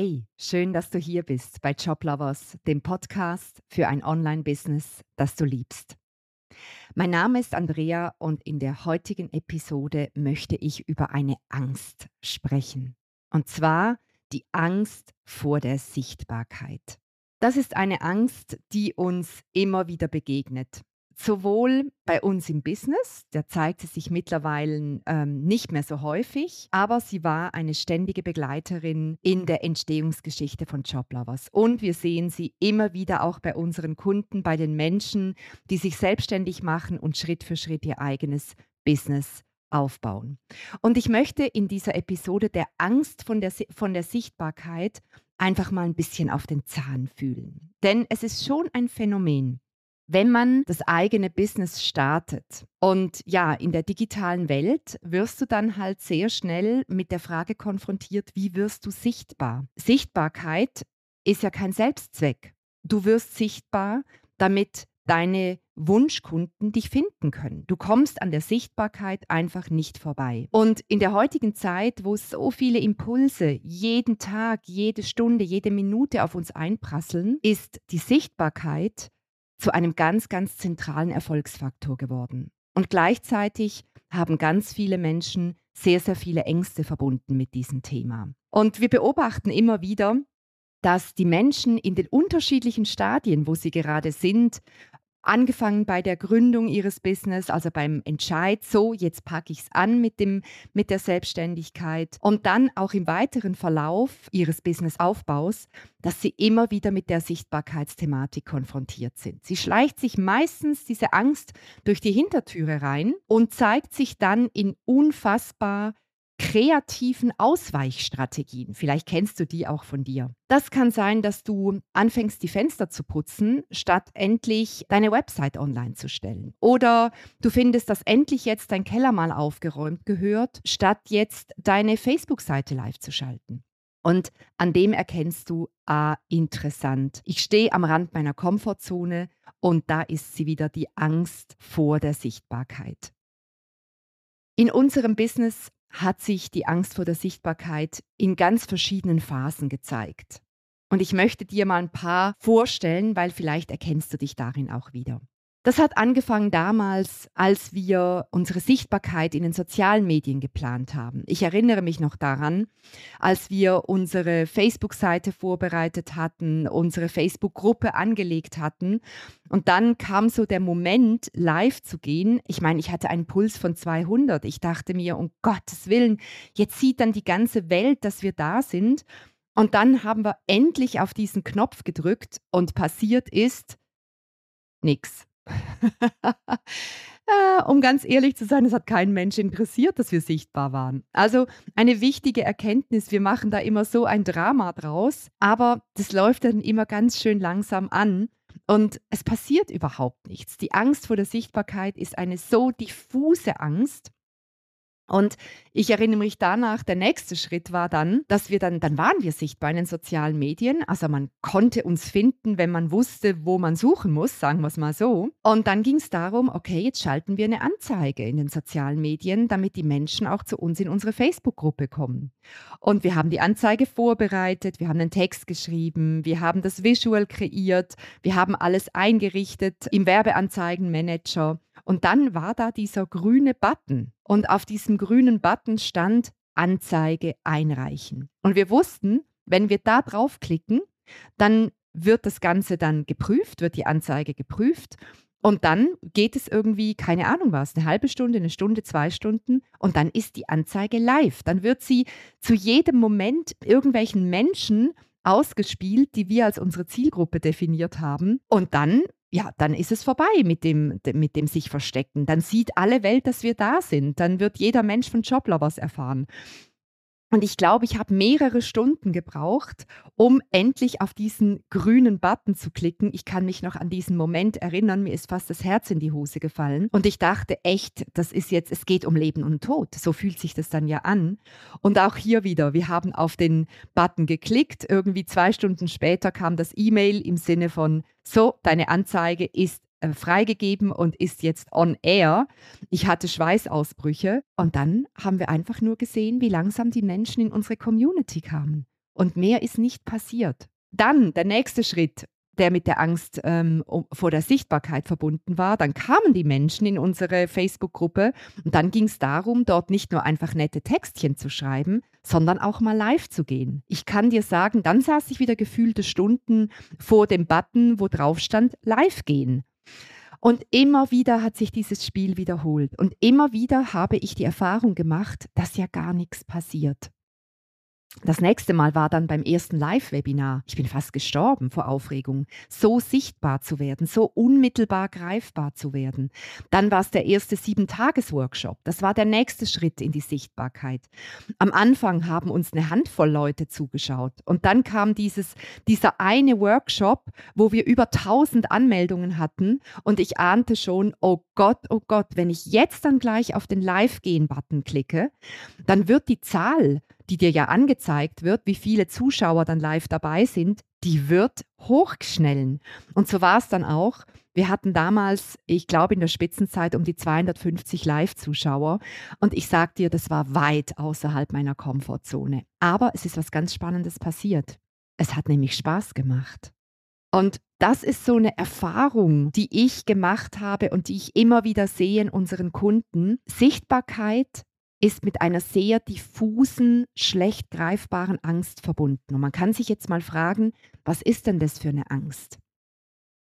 Hey, schön, dass du hier bist bei Joblovers, dem Podcast für ein Online-Business, das du liebst. Mein Name ist Andrea und in der heutigen Episode möchte ich über eine Angst sprechen. Und zwar die Angst vor der Sichtbarkeit. Das ist eine Angst, die uns immer wieder begegnet sowohl bei uns im Business, der zeigte sich mittlerweile ähm, nicht mehr so häufig, aber sie war eine ständige Begleiterin in der Entstehungsgeschichte von Joblovers. Und wir sehen sie immer wieder auch bei unseren Kunden, bei den Menschen, die sich selbstständig machen und Schritt für Schritt ihr eigenes Business aufbauen. Und ich möchte in dieser Episode der Angst von der, von der Sichtbarkeit einfach mal ein bisschen auf den Zahn fühlen. Denn es ist schon ein Phänomen, wenn man das eigene Business startet. Und ja, in der digitalen Welt wirst du dann halt sehr schnell mit der Frage konfrontiert, wie wirst du sichtbar? Sichtbarkeit ist ja kein Selbstzweck. Du wirst sichtbar, damit deine Wunschkunden dich finden können. Du kommst an der Sichtbarkeit einfach nicht vorbei. Und in der heutigen Zeit, wo so viele Impulse jeden Tag, jede Stunde, jede Minute auf uns einprasseln, ist die Sichtbarkeit zu einem ganz, ganz zentralen Erfolgsfaktor geworden. Und gleichzeitig haben ganz viele Menschen sehr, sehr viele Ängste verbunden mit diesem Thema. Und wir beobachten immer wieder, dass die Menschen in den unterschiedlichen Stadien, wo sie gerade sind, angefangen bei der Gründung ihres Business, also beim Entscheid, so jetzt packe ich es an mit, dem, mit der Selbstständigkeit und dann auch im weiteren Verlauf ihres Businessaufbaus, dass sie immer wieder mit der Sichtbarkeitsthematik konfrontiert sind. Sie schleicht sich meistens diese Angst durch die Hintertüre rein und zeigt sich dann in unfassbar kreativen Ausweichstrategien. Vielleicht kennst du die auch von dir. Das kann sein, dass du anfängst, die Fenster zu putzen, statt endlich deine Website online zu stellen. Oder du findest, dass endlich jetzt dein Keller mal aufgeräumt gehört, statt jetzt deine Facebook-Seite live zu schalten. Und an dem erkennst du, ah, interessant. Ich stehe am Rand meiner Komfortzone und da ist sie wieder die Angst vor der Sichtbarkeit. In unserem Business hat sich die Angst vor der Sichtbarkeit in ganz verschiedenen Phasen gezeigt. Und ich möchte dir mal ein paar vorstellen, weil vielleicht erkennst du dich darin auch wieder. Das hat angefangen damals, als wir unsere Sichtbarkeit in den sozialen Medien geplant haben. Ich erinnere mich noch daran, als wir unsere Facebook-Seite vorbereitet hatten, unsere Facebook-Gruppe angelegt hatten. Und dann kam so der Moment, live zu gehen. Ich meine, ich hatte einen Puls von 200. Ich dachte mir, um Gottes Willen, jetzt sieht dann die ganze Welt, dass wir da sind. Und dann haben wir endlich auf diesen Knopf gedrückt und passiert ist nichts. um ganz ehrlich zu sein, es hat keinen Mensch interessiert, dass wir sichtbar waren. Also eine wichtige Erkenntnis, wir machen da immer so ein Drama draus, aber das läuft dann immer ganz schön langsam an. Und es passiert überhaupt nichts. Die Angst vor der Sichtbarkeit ist eine so diffuse Angst, und ich erinnere mich danach, der nächste Schritt war dann, dass wir dann, dann waren wir sichtbar in den sozialen Medien. Also man konnte uns finden, wenn man wusste, wo man suchen muss, sagen wir es mal so. Und dann ging es darum, okay, jetzt schalten wir eine Anzeige in den sozialen Medien, damit die Menschen auch zu uns in unsere Facebook-Gruppe kommen. Und wir haben die Anzeige vorbereitet, wir haben einen Text geschrieben, wir haben das Visual kreiert, wir haben alles eingerichtet im Werbeanzeigenmanager. Und dann war da dieser grüne Button. Und auf diesem grünen Button stand Anzeige einreichen. Und wir wussten, wenn wir da draufklicken, dann wird das Ganze dann geprüft, wird die Anzeige geprüft. Und dann geht es irgendwie, keine Ahnung was, eine halbe Stunde, eine Stunde, zwei Stunden und dann ist die Anzeige live. Dann wird sie zu jedem Moment irgendwelchen Menschen ausgespielt, die wir als unsere Zielgruppe definiert haben. Und dann ja, dann ist es vorbei mit dem, mit dem sich verstecken. Dann sieht alle Welt, dass wir da sind. Dann wird jeder Mensch von Joblovers erfahren. Und ich glaube, ich habe mehrere Stunden gebraucht, um endlich auf diesen grünen Button zu klicken. Ich kann mich noch an diesen Moment erinnern, mir ist fast das Herz in die Hose gefallen. Und ich dachte echt, das ist jetzt, es geht um Leben und Tod. So fühlt sich das dann ja an. Und auch hier wieder, wir haben auf den Button geklickt. Irgendwie zwei Stunden später kam das E-Mail im Sinne von, so, deine Anzeige ist äh, freigegeben und ist jetzt on air. Ich hatte Schweißausbrüche und dann haben wir einfach nur gesehen, wie langsam die Menschen in unsere Community kamen. Und mehr ist nicht passiert. Dann der nächste Schritt der mit der Angst ähm, vor der Sichtbarkeit verbunden war. Dann kamen die Menschen in unsere Facebook-Gruppe und dann ging es darum, dort nicht nur einfach nette Textchen zu schreiben, sondern auch mal live zu gehen. Ich kann dir sagen, dann saß ich wieder gefühlte Stunden vor dem Button, wo drauf stand, live gehen. Und immer wieder hat sich dieses Spiel wiederholt. Und immer wieder habe ich die Erfahrung gemacht, dass ja gar nichts passiert. Das nächste Mal war dann beim ersten Live-Webinar. Ich bin fast gestorben vor Aufregung, so sichtbar zu werden, so unmittelbar greifbar zu werden. Dann war es der erste Sieben-Tages-Workshop. Das war der nächste Schritt in die Sichtbarkeit. Am Anfang haben uns eine Handvoll Leute zugeschaut. Und dann kam dieses, dieser eine Workshop, wo wir über 1000 Anmeldungen hatten. Und ich ahnte schon, oh Gott, oh Gott, wenn ich jetzt dann gleich auf den Live-Gehen-Button klicke, dann wird die Zahl die dir ja angezeigt wird, wie viele Zuschauer dann live dabei sind, die wird hochschnellen. Und so war es dann auch. Wir hatten damals, ich glaube in der Spitzenzeit, um die 250 Live-Zuschauer. Und ich sage dir, das war weit außerhalb meiner Komfortzone. Aber es ist was ganz Spannendes passiert. Es hat nämlich Spaß gemacht. Und das ist so eine Erfahrung, die ich gemacht habe und die ich immer wieder sehe in unseren Kunden. Sichtbarkeit ist mit einer sehr diffusen, schlecht greifbaren Angst verbunden. Und man kann sich jetzt mal fragen, was ist denn das für eine Angst?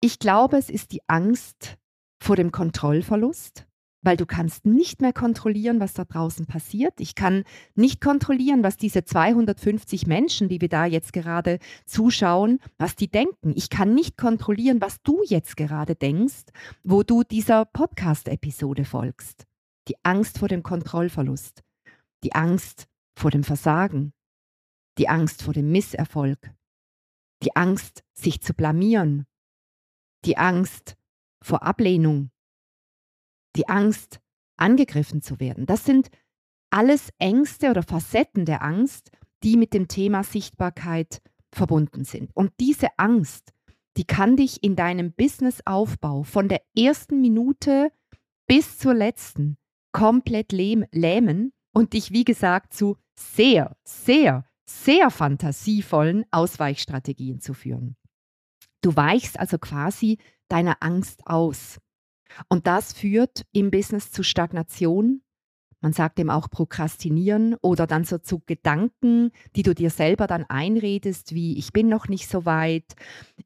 Ich glaube, es ist die Angst vor dem Kontrollverlust, weil du kannst nicht mehr kontrollieren, was da draußen passiert. Ich kann nicht kontrollieren, was diese 250 Menschen, die wir da jetzt gerade zuschauen, was die denken. Ich kann nicht kontrollieren, was du jetzt gerade denkst, wo du dieser Podcast-Episode folgst die Angst vor dem Kontrollverlust, die Angst vor dem Versagen, die Angst vor dem Misserfolg, die Angst, sich zu blamieren, die Angst vor Ablehnung, die Angst, angegriffen zu werden. Das sind alles Ängste oder Facetten der Angst, die mit dem Thema Sichtbarkeit verbunden sind. Und diese Angst, die kann dich in deinem Businessaufbau von der ersten Minute bis zur letzten komplett lähmen und dich, wie gesagt, zu sehr, sehr, sehr fantasievollen Ausweichstrategien zu führen. Du weichst also quasi deiner Angst aus. Und das führt im Business zu Stagnation, man sagt dem auch Prokrastinieren oder dann so zu Gedanken, die du dir selber dann einredest, wie ich bin noch nicht so weit,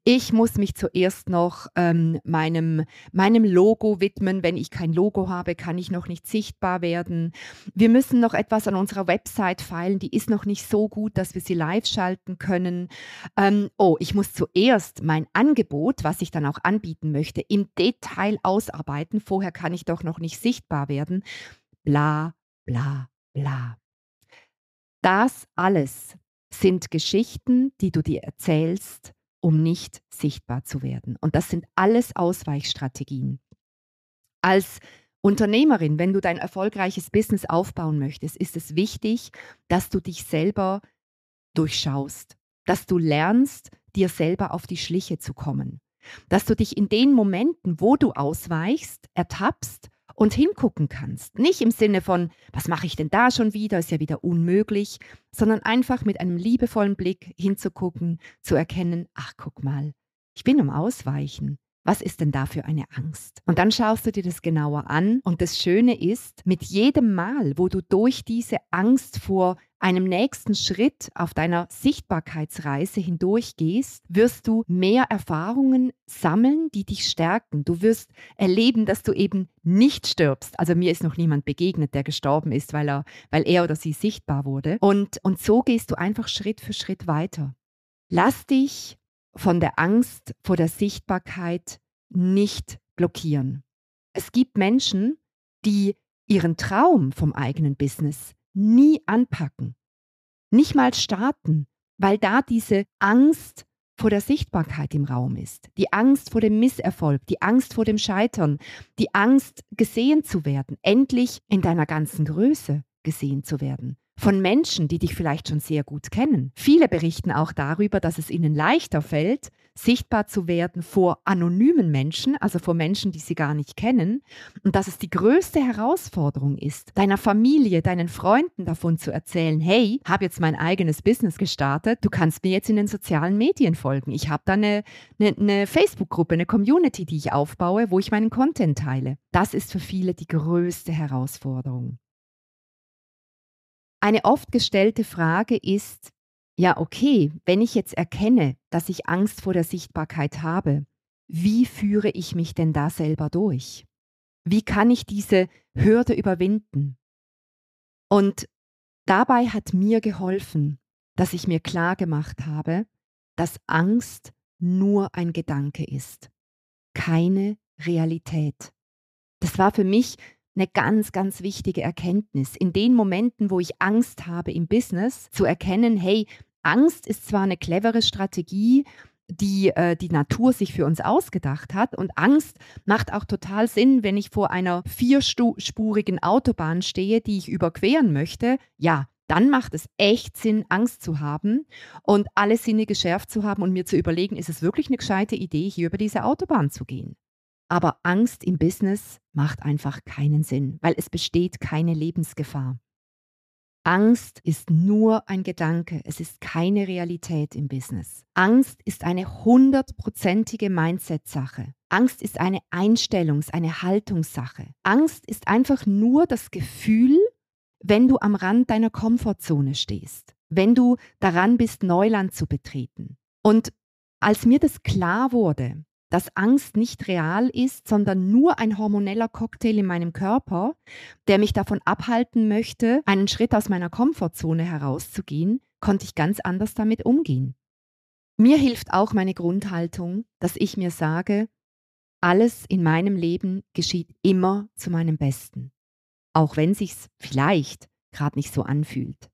ich muss mich zuerst noch ähm, meinem, meinem Logo widmen. Wenn ich kein Logo habe, kann ich noch nicht sichtbar werden. Wir müssen noch etwas an unserer Website feilen, die ist noch nicht so gut, dass wir sie live schalten können. Ähm, oh, ich muss zuerst mein Angebot, was ich dann auch anbieten möchte, im Detail ausarbeiten. Vorher kann ich doch noch nicht sichtbar werden bla bla bla. Das alles sind Geschichten, die du dir erzählst, um nicht sichtbar zu werden. Und das sind alles Ausweichstrategien. Als Unternehmerin, wenn du dein erfolgreiches Business aufbauen möchtest, ist es wichtig, dass du dich selber durchschaust, dass du lernst, dir selber auf die Schliche zu kommen, dass du dich in den Momenten, wo du ausweichst, ertappst und hingucken kannst. Nicht im Sinne von, was mache ich denn da schon wieder, ist ja wieder unmöglich, sondern einfach mit einem liebevollen Blick hinzugucken, zu erkennen, ach guck mal, ich bin am Ausweichen. Was ist denn da für eine Angst? Und dann schaust du dir das genauer an. Und das Schöne ist, mit jedem Mal, wo du durch diese Angst vor einem nächsten Schritt auf deiner Sichtbarkeitsreise hindurchgehst, wirst du mehr Erfahrungen sammeln, die dich stärken. Du wirst erleben, dass du eben nicht stirbst. Also mir ist noch niemand begegnet, der gestorben ist, weil er, weil er oder sie sichtbar wurde. Und, und so gehst du einfach Schritt für Schritt weiter. Lass dich von der Angst vor der Sichtbarkeit nicht blockieren. Es gibt Menschen, die ihren Traum vom eigenen Business nie anpacken, nicht mal starten, weil da diese Angst vor der Sichtbarkeit im Raum ist, die Angst vor dem Misserfolg, die Angst vor dem Scheitern, die Angst gesehen zu werden, endlich in deiner ganzen Größe gesehen zu werden. Von Menschen, die dich vielleicht schon sehr gut kennen. Viele berichten auch darüber, dass es ihnen leichter fällt, sichtbar zu werden vor anonymen Menschen, also vor Menschen, die sie gar nicht kennen, und dass es die größte Herausforderung ist, deiner Familie, deinen Freunden davon zu erzählen, hey, habe jetzt mein eigenes Business gestartet, du kannst mir jetzt in den sozialen Medien folgen. Ich habe da eine, eine, eine Facebook-Gruppe, eine Community, die ich aufbaue, wo ich meinen Content teile. Das ist für viele die größte Herausforderung. Eine oft gestellte Frage ist, ja, okay, wenn ich jetzt erkenne, dass ich Angst vor der Sichtbarkeit habe, wie führe ich mich denn da selber durch? Wie kann ich diese Hürde überwinden? Und dabei hat mir geholfen, dass ich mir klar gemacht habe, dass Angst nur ein Gedanke ist, keine Realität. Das war für mich eine ganz, ganz wichtige Erkenntnis. In den Momenten, wo ich Angst habe im Business, zu erkennen, hey, Angst ist zwar eine clevere Strategie, die äh, die Natur sich für uns ausgedacht hat. Und Angst macht auch total Sinn, wenn ich vor einer vierspurigen Autobahn stehe, die ich überqueren möchte. Ja, dann macht es echt Sinn, Angst zu haben und alle Sinne geschärft zu haben und mir zu überlegen, ist es wirklich eine gescheite Idee, hier über diese Autobahn zu gehen. Aber Angst im Business macht einfach keinen Sinn, weil es besteht keine Lebensgefahr. Angst ist nur ein Gedanke, es ist keine Realität im Business. Angst ist eine hundertprozentige Mindset-Sache. Angst ist eine Einstellungs-, eine Haltungssache. Angst ist einfach nur das Gefühl, wenn du am Rand deiner Komfortzone stehst, wenn du daran bist, Neuland zu betreten. Und als mir das klar wurde, dass Angst nicht real ist, sondern nur ein hormoneller Cocktail in meinem Körper, der mich davon abhalten möchte, einen Schritt aus meiner Komfortzone herauszugehen, konnte ich ganz anders damit umgehen. Mir hilft auch meine Grundhaltung, dass ich mir sage, alles in meinem Leben geschieht immer zu meinem Besten, auch wenn sich's vielleicht gerade nicht so anfühlt.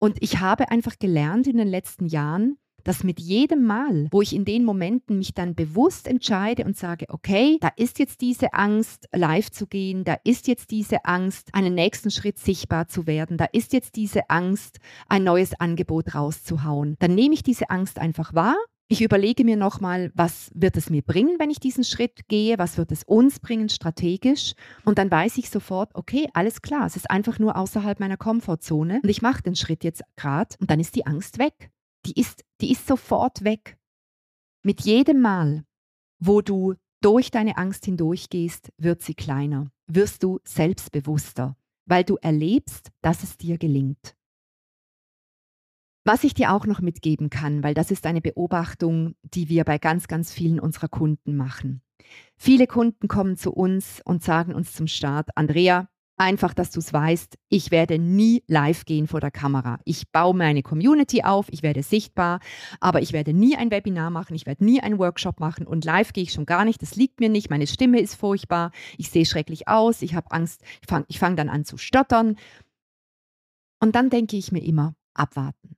Und ich habe einfach gelernt in den letzten Jahren, dass mit jedem Mal, wo ich in den Momenten mich dann bewusst entscheide und sage, okay, da ist jetzt diese Angst, live zu gehen, da ist jetzt diese Angst, einen nächsten Schritt sichtbar zu werden, da ist jetzt diese Angst, ein neues Angebot rauszuhauen, dann nehme ich diese Angst einfach wahr. Ich überlege mir nochmal, was wird es mir bringen, wenn ich diesen Schritt gehe, was wird es uns bringen strategisch? Und dann weiß ich sofort, okay, alles klar, es ist einfach nur außerhalb meiner Komfortzone und ich mache den Schritt jetzt gerade und dann ist die Angst weg die ist, die ist sofort weg. Mit jedem Mal, wo du durch deine Angst hindurchgehst, wird sie kleiner, wirst du selbstbewusster, weil du erlebst, dass es dir gelingt. Was ich dir auch noch mitgeben kann, weil das ist eine Beobachtung, die wir bei ganz, ganz vielen unserer Kunden machen. Viele Kunden kommen zu uns und sagen uns zum Start, Andrea, Einfach, dass du es weißt, ich werde nie live gehen vor der Kamera. Ich baue meine Community auf, ich werde sichtbar, aber ich werde nie ein Webinar machen, ich werde nie einen Workshop machen und live gehe ich schon gar nicht. Das liegt mir nicht, meine Stimme ist furchtbar, ich sehe schrecklich aus, ich habe Angst, ich fange fang dann an zu stottern. Und dann denke ich mir immer, abwarten.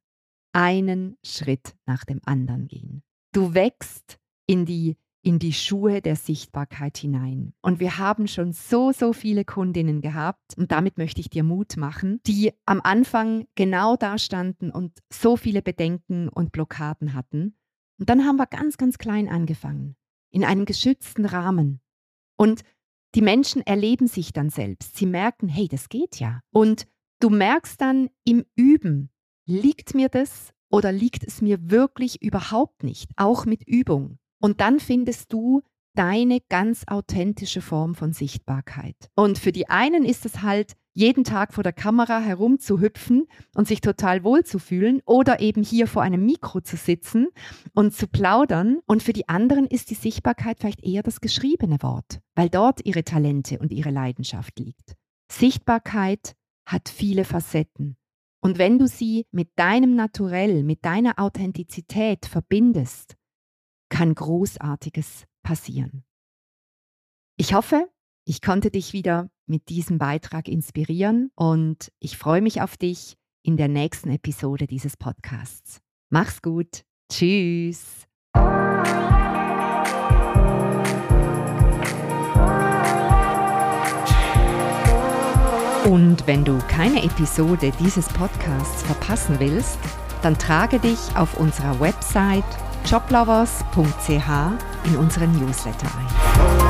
Einen Schritt nach dem anderen gehen. Du wächst in die in die Schuhe der Sichtbarkeit hinein. Und wir haben schon so, so viele Kundinnen gehabt, und damit möchte ich dir Mut machen, die am Anfang genau da standen und so viele Bedenken und Blockaden hatten. Und dann haben wir ganz, ganz klein angefangen, in einem geschützten Rahmen. Und die Menschen erleben sich dann selbst. Sie merken, hey, das geht ja. Und du merkst dann im Üben, liegt mir das oder liegt es mir wirklich überhaupt nicht, auch mit Übung. Und dann findest du deine ganz authentische Form von Sichtbarkeit. Und für die einen ist es halt, jeden Tag vor der Kamera herumzuhüpfen und sich total wohl zu fühlen oder eben hier vor einem Mikro zu sitzen und zu plaudern. Und für die anderen ist die Sichtbarkeit vielleicht eher das geschriebene Wort, weil dort ihre Talente und ihre Leidenschaft liegt. Sichtbarkeit hat viele Facetten. Und wenn du sie mit deinem Naturell, mit deiner Authentizität verbindest, kann Großartiges passieren. Ich hoffe, ich konnte dich wieder mit diesem Beitrag inspirieren und ich freue mich auf dich in der nächsten Episode dieses Podcasts. Mach's gut. Tschüss. Und wenn du keine Episode dieses Podcasts verpassen willst, dann trage dich auf unserer Website joblovers.ch in unseren Newsletter ein.